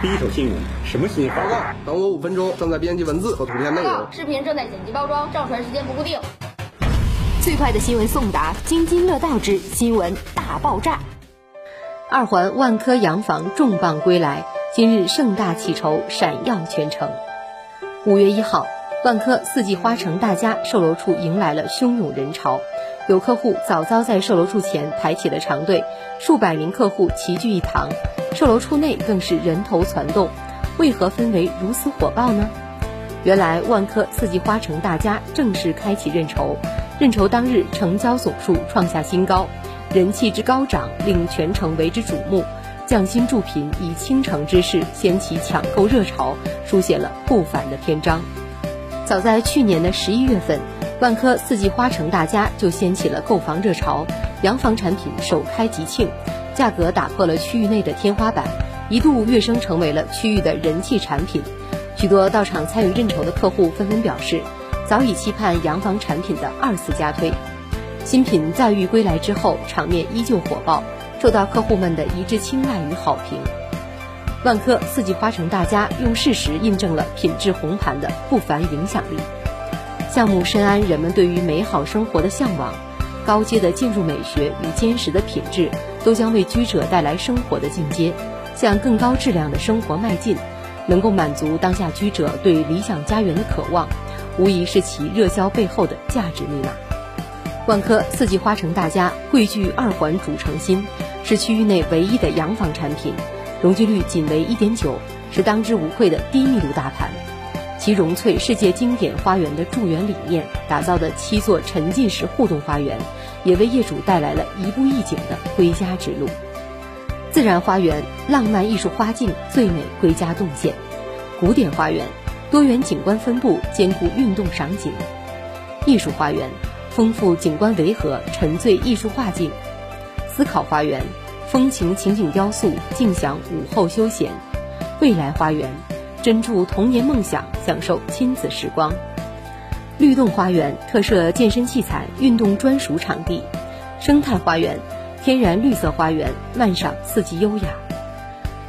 第一手新闻，什么新闻？报告，等我五分钟，正在编辑文字和图片内容。视频正在剪辑包装，上传时间不固定。最快的新闻送达，津津乐道之新闻大爆炸。二环万科洋房重磅归来，今日盛大启筹，闪耀全城。五月一号，万科四季花城大家售楼处迎来了汹涌人潮，有客户早早在售楼处前排起了长队，数百名客户齐聚一堂，售楼处内更是人头攒动。为何氛围如此火爆呢？原来万科四季花城大家正式开启认筹，认筹当日成交总数创下新高。人气之高涨令全城为之瞩目，匠心助贫以倾城之势掀起抢购热潮，书写了不凡的篇章。早在去年的十一月份，万科四季花城大家就掀起了购房热潮，洋房产品首开即罄，价格打破了区域内的天花板，一度跃升成为了区域的人气产品。许多到场参与认筹的客户纷纷表示，早已期盼洋房产品的二次加推。新品再遇归来之后，场面依旧火爆，受到客户们的一致青睐与好评。万科四季花城大家用事实印证了品质红盘的不凡影响力。项目深谙人们对于美好生活的向往，高阶的建筑美学与坚实的品质，都将为居者带来生活的进阶，向更高质量的生活迈进，能够满足当下居者对理想家园的渴望，无疑是其热销背后的价值密码。万科四季花城大家汇聚二环主城心，是区域内唯一的洋房产品，容积率仅为一点九，是当之无愧的低密度大盘。其融萃世界经典花园的筑园理念，打造的七座沉浸式互动花园，也为业主带来了一步一景的归家之路。自然花园浪漫艺术花境，最美归家动线；古典花园多元景观分布，兼顾运动赏景；艺术花园。丰富景观维和，沉醉艺术画境；思考花园，风情情景雕塑，尽享午后休闲；未来花园，珍注童年梦想，享受亲子时光；律动花园，特设健身器材，运动专属场地；生态花园，天然绿色花园，漫赏四季优雅。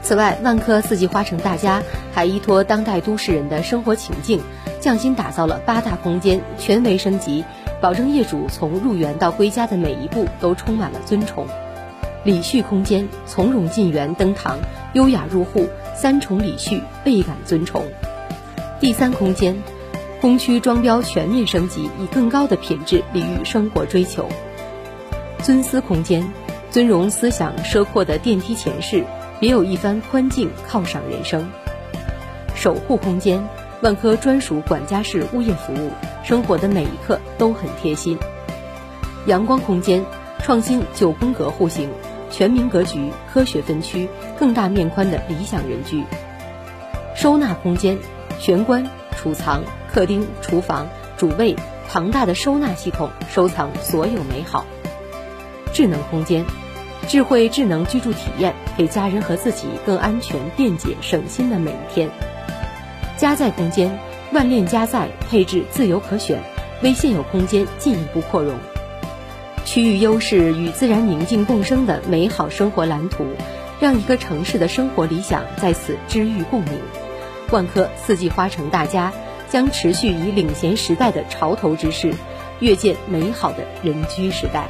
此外，万科四季花城大家还依托当代都市人的生活情境，匠心打造了八大空间，全维升级。保证业主从入园到归家的每一步都充满了尊崇，礼序空间从容进园登堂，优雅入户，三重礼序倍感尊崇。第三空间，工区装标全面升级，以更高的品质礼遇生活追求。尊思空间，尊荣思想奢阔的电梯前室，别有一番宽静犒赏人生。守护空间，万科专属管家式物业服务。生活的每一刻都很贴心。阳光空间创新九宫格户型，全民格局，科学分区，更大面宽的理想人居。收纳空间玄关、储藏、客厅、厨房、主卫，庞大的收纳系统收藏所有美好。智能空间智慧智能居住体验，给家人和自己更安全、便捷、省心的每一天。家在空间。万链加载，配置自由可选，为现有空间进一步扩容。区域优势与自然宁静共生的美好生活蓝图，让一个城市的生活理想在此知遇共鸣。万科四季花城大家将持续以领衔时代的潮头之势，跃见美好的人居时代。